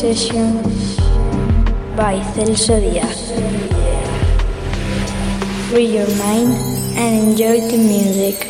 session by Celso Diaz. Free your mind and enjoy the music.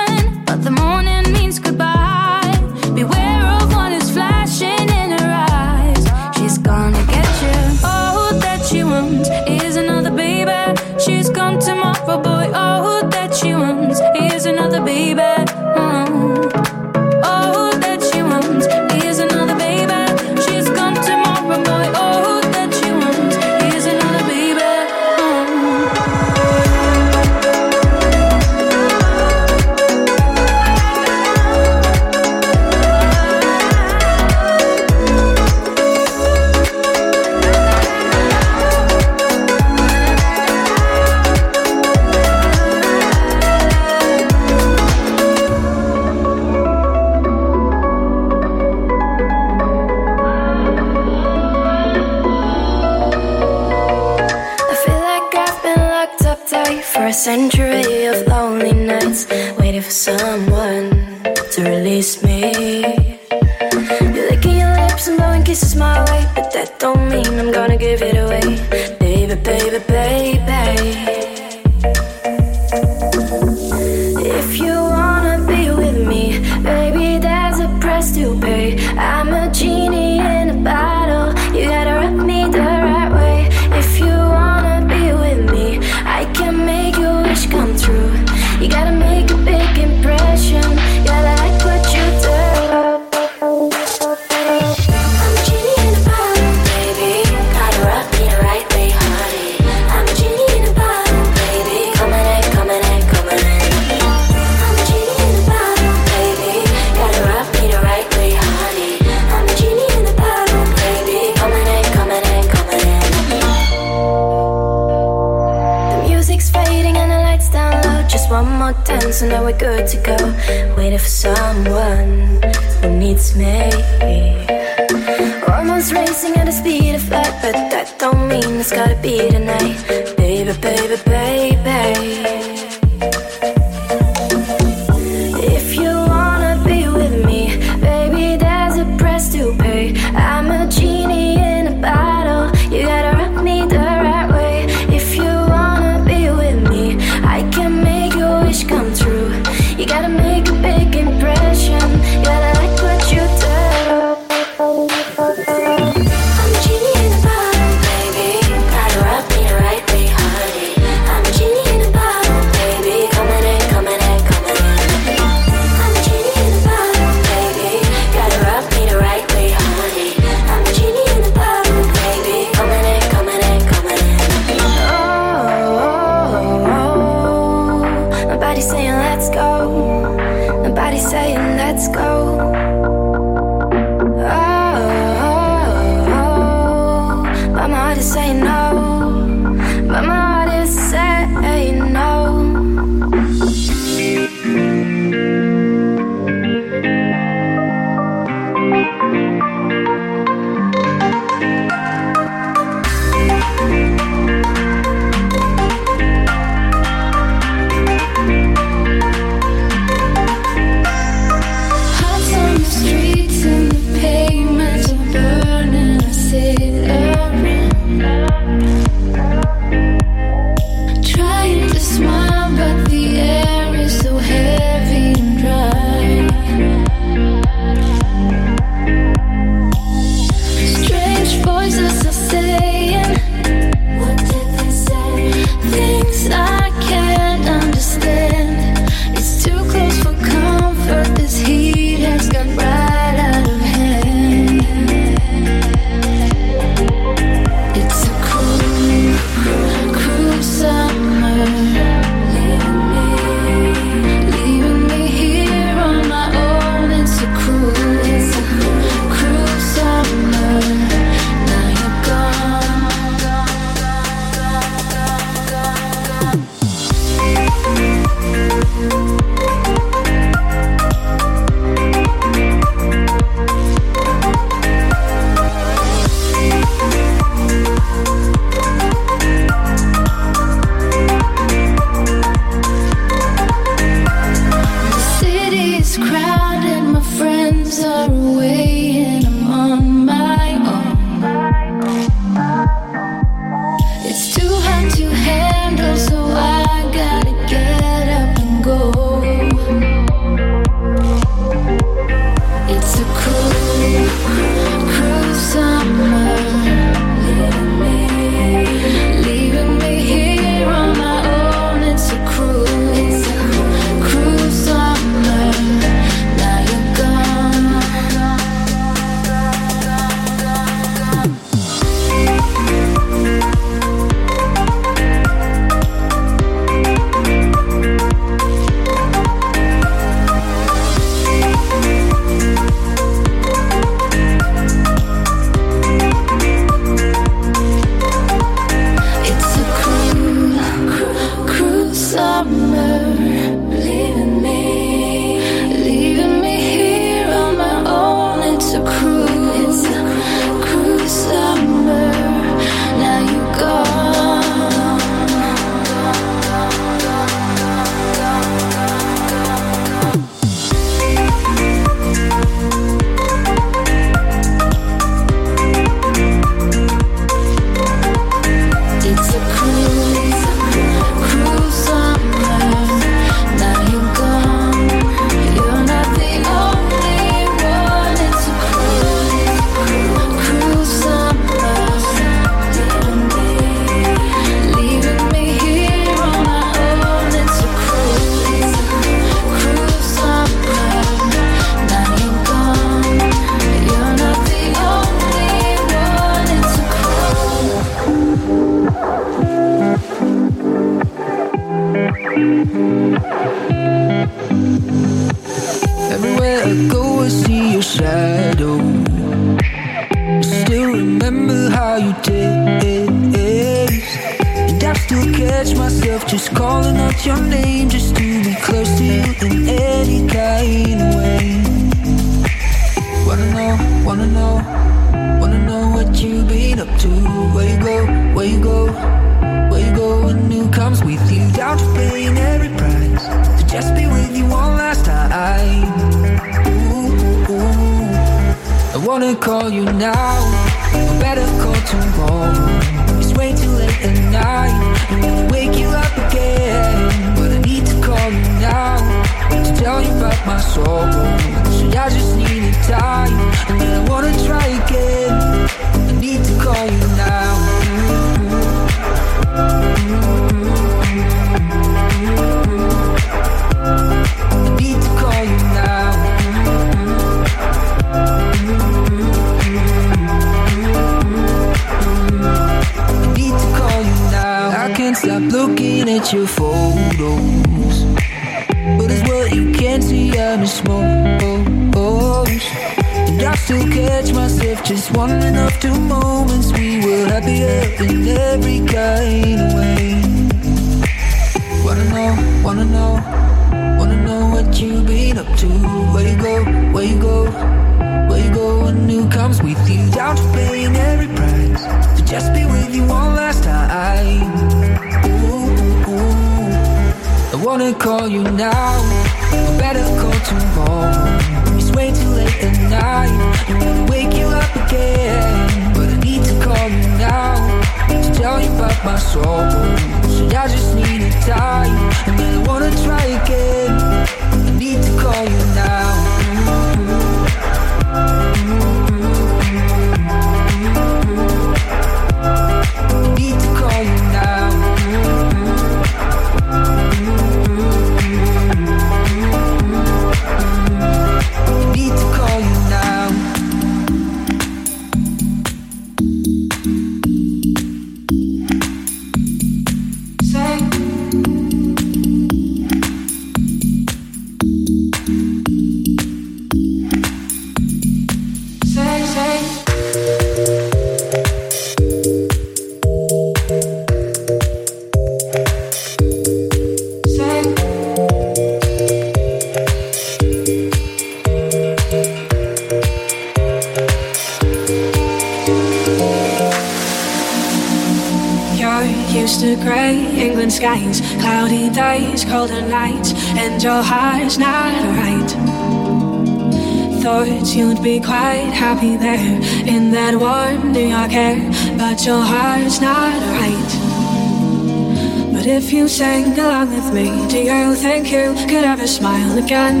Sing along with me. Do you think you could ever smile again?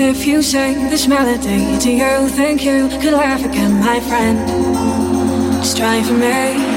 If you sing this melody, do you think you could laugh again, my friend? Just try for me.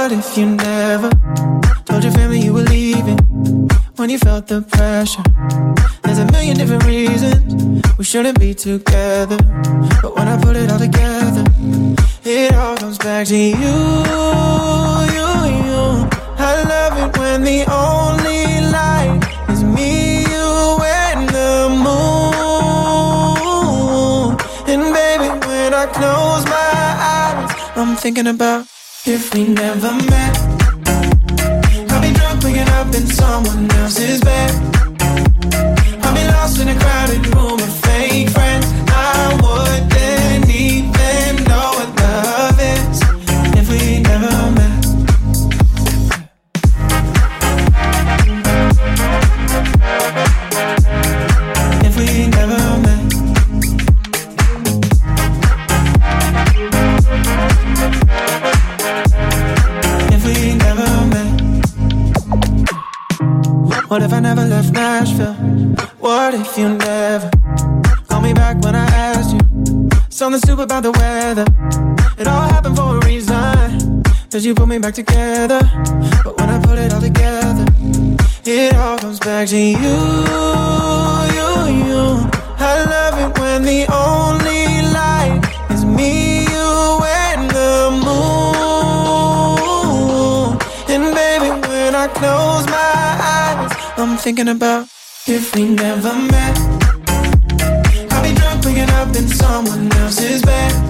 What if you never told your family you were leaving? When you felt the pressure, there's a million different reasons we shouldn't be together. But when I put it all together, it all comes back to you, you, you. I love it when the only light is me, you, and the moon. And baby, when I close my eyes, I'm thinking about if we never met. I'll be drunk, waking up in someone else's bed. I'll be lost in a crowded room about the weather. It all happened for a reason. Cause you put me back together. But when I put it all together, it all comes back to you, you, you. I love it when the only light is me, you, and the moon. And baby, when I close my eyes, I'm thinking about if we never met. In someone else's bed.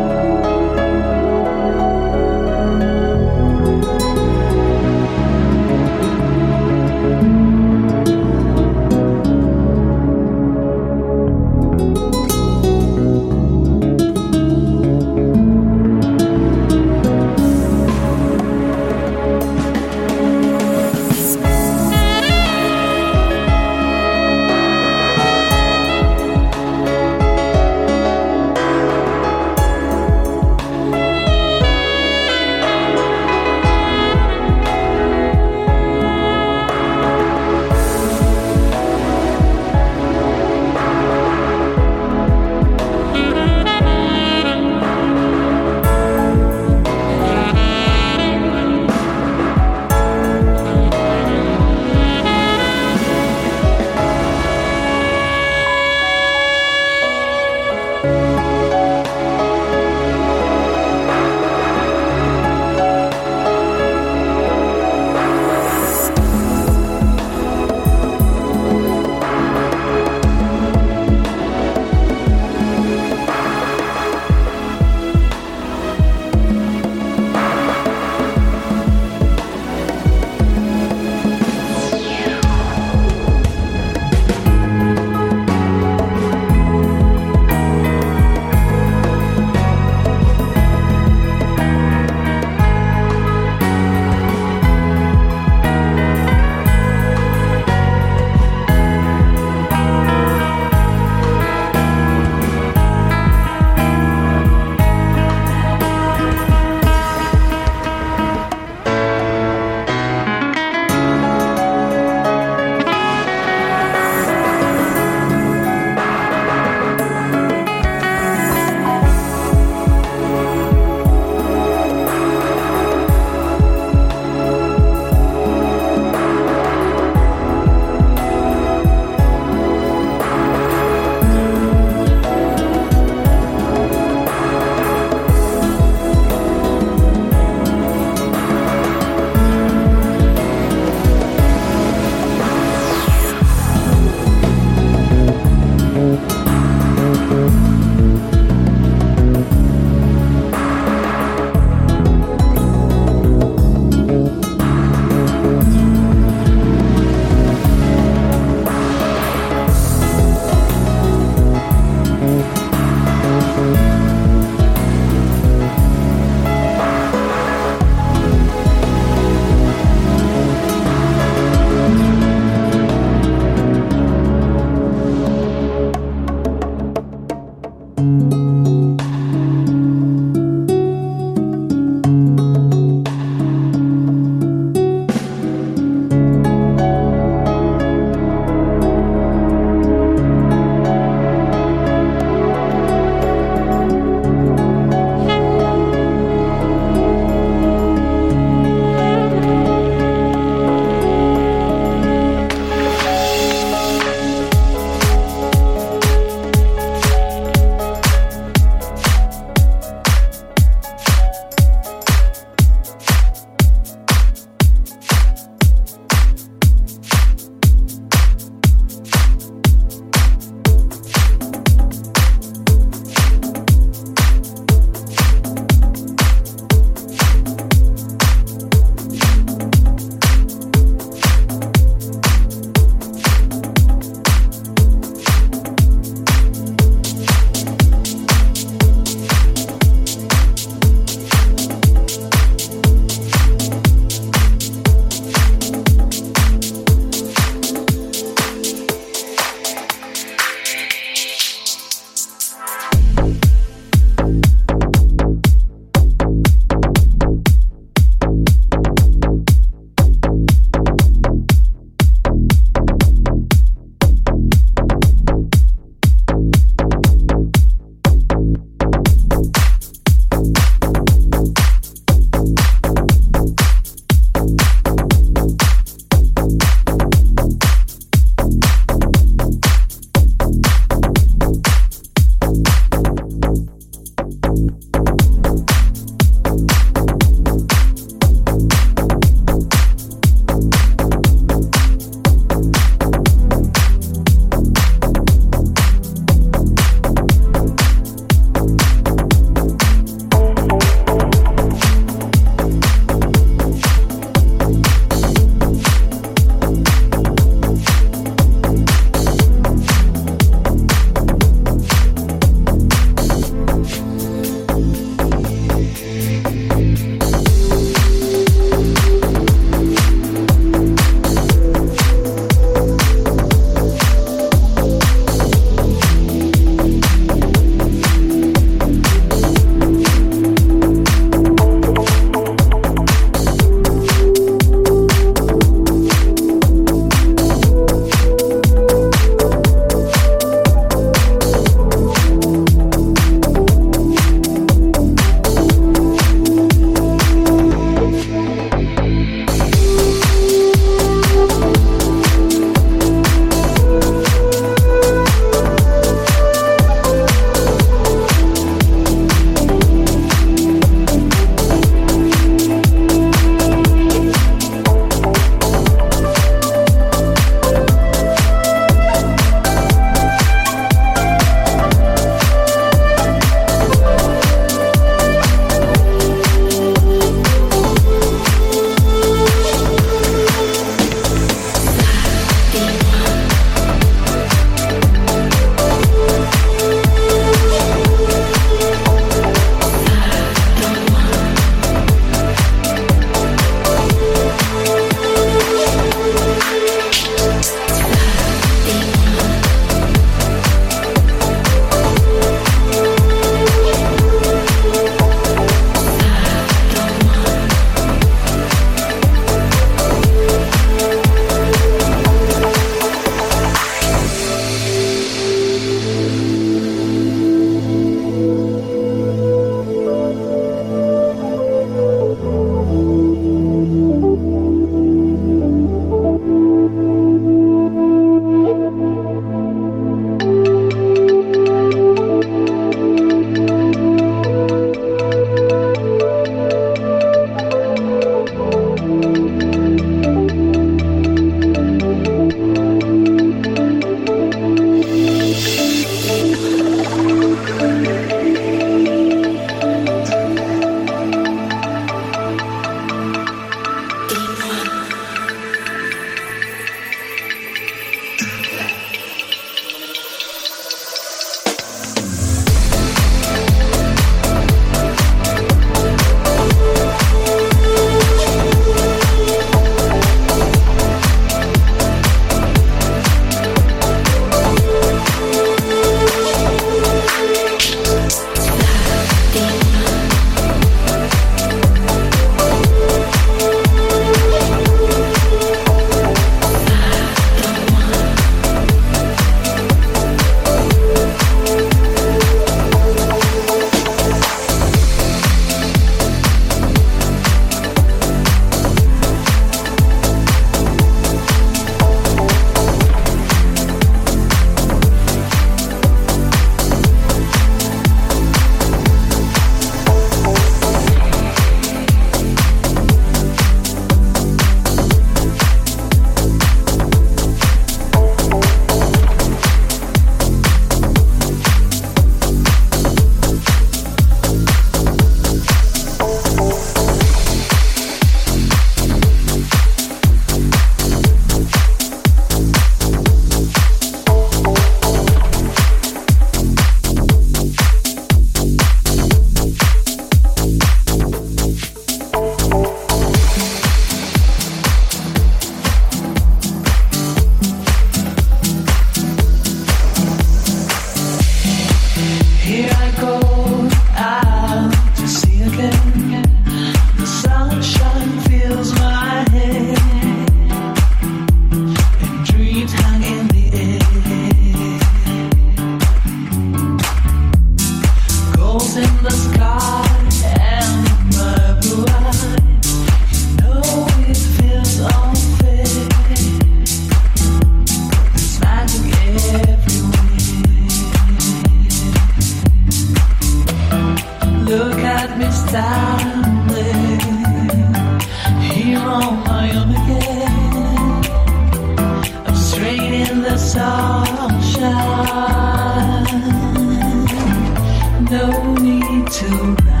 Last night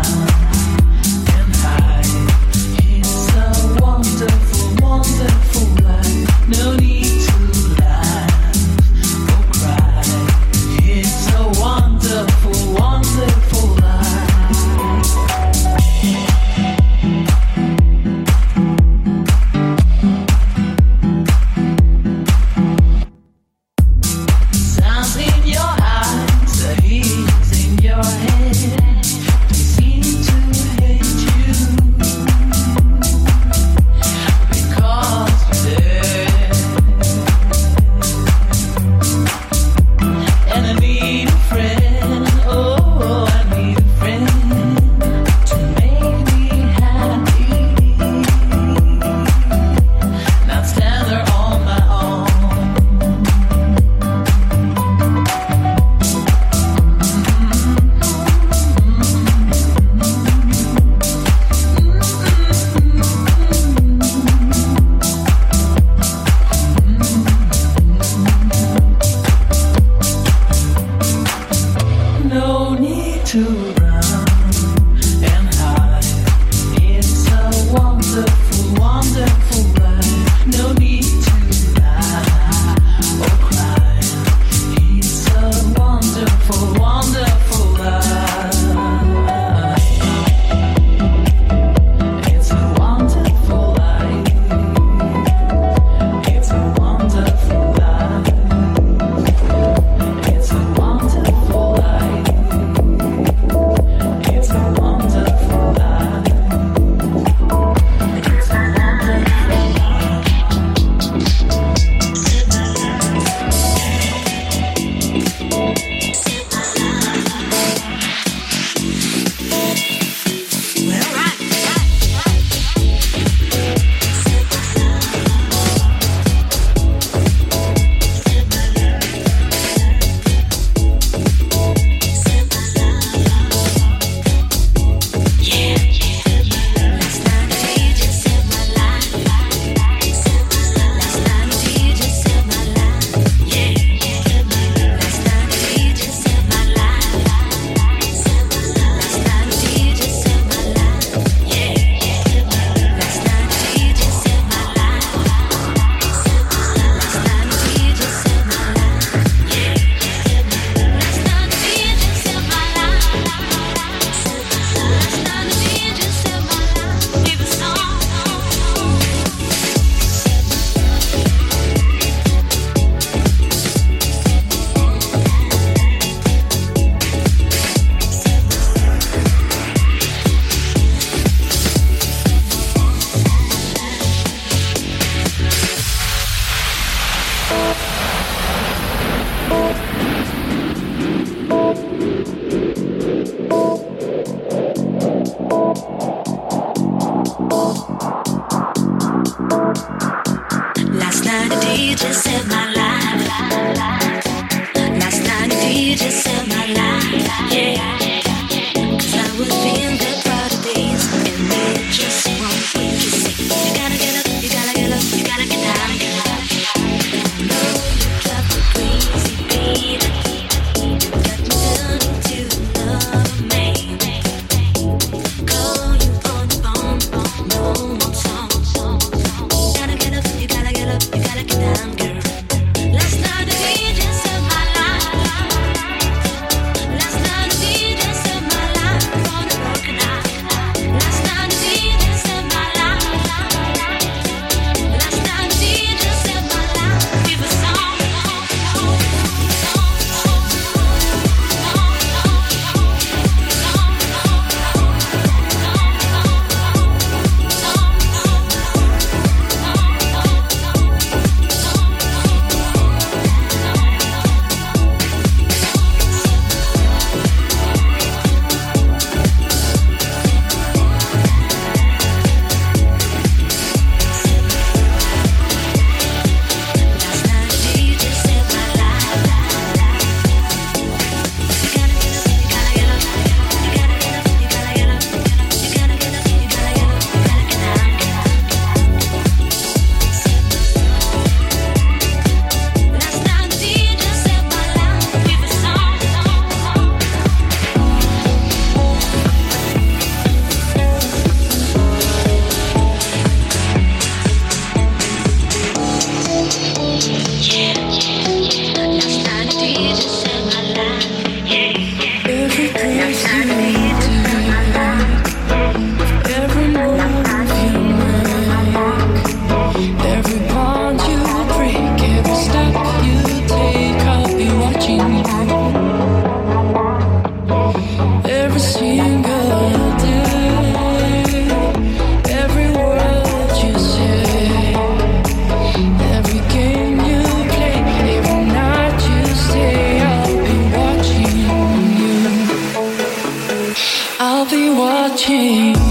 I'll be watching.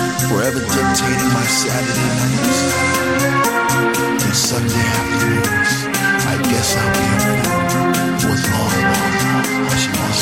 forever dictating my Saturday nights and Sunday afternoons. I guess I'll be a fool was long, long, she wants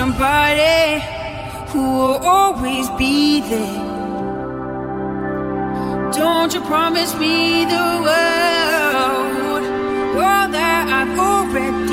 somebody who will always be there. Don't you promise me the world, all that I've already.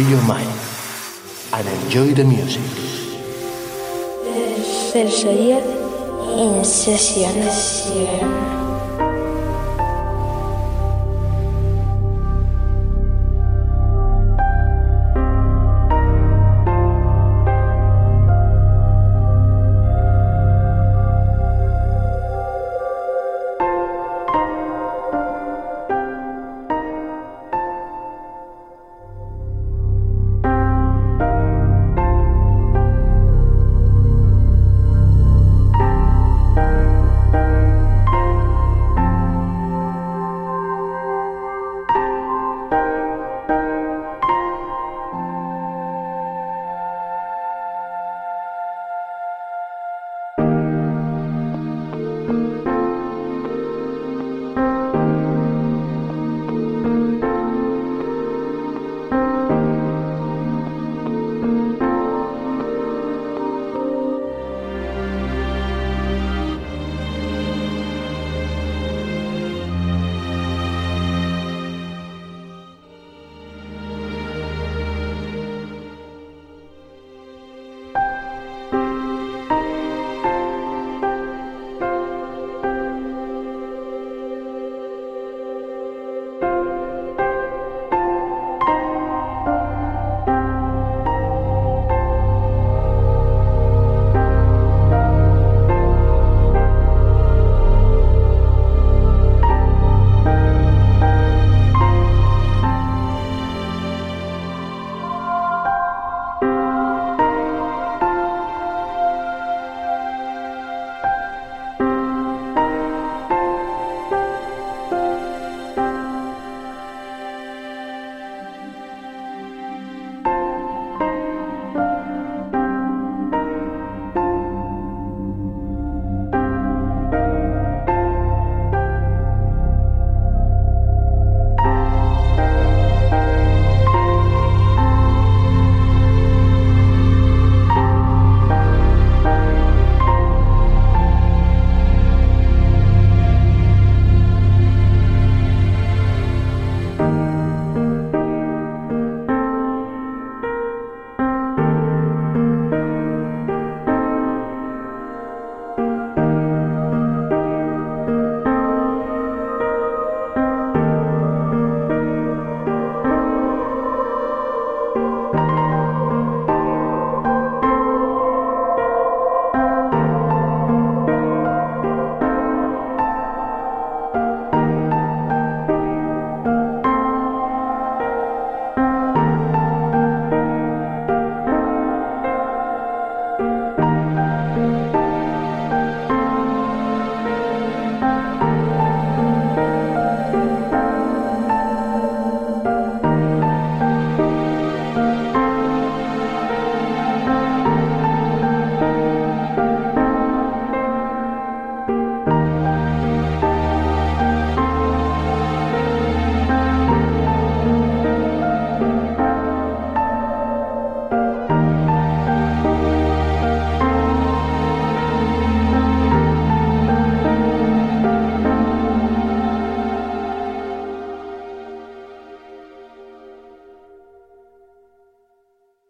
Sergeia the sessões.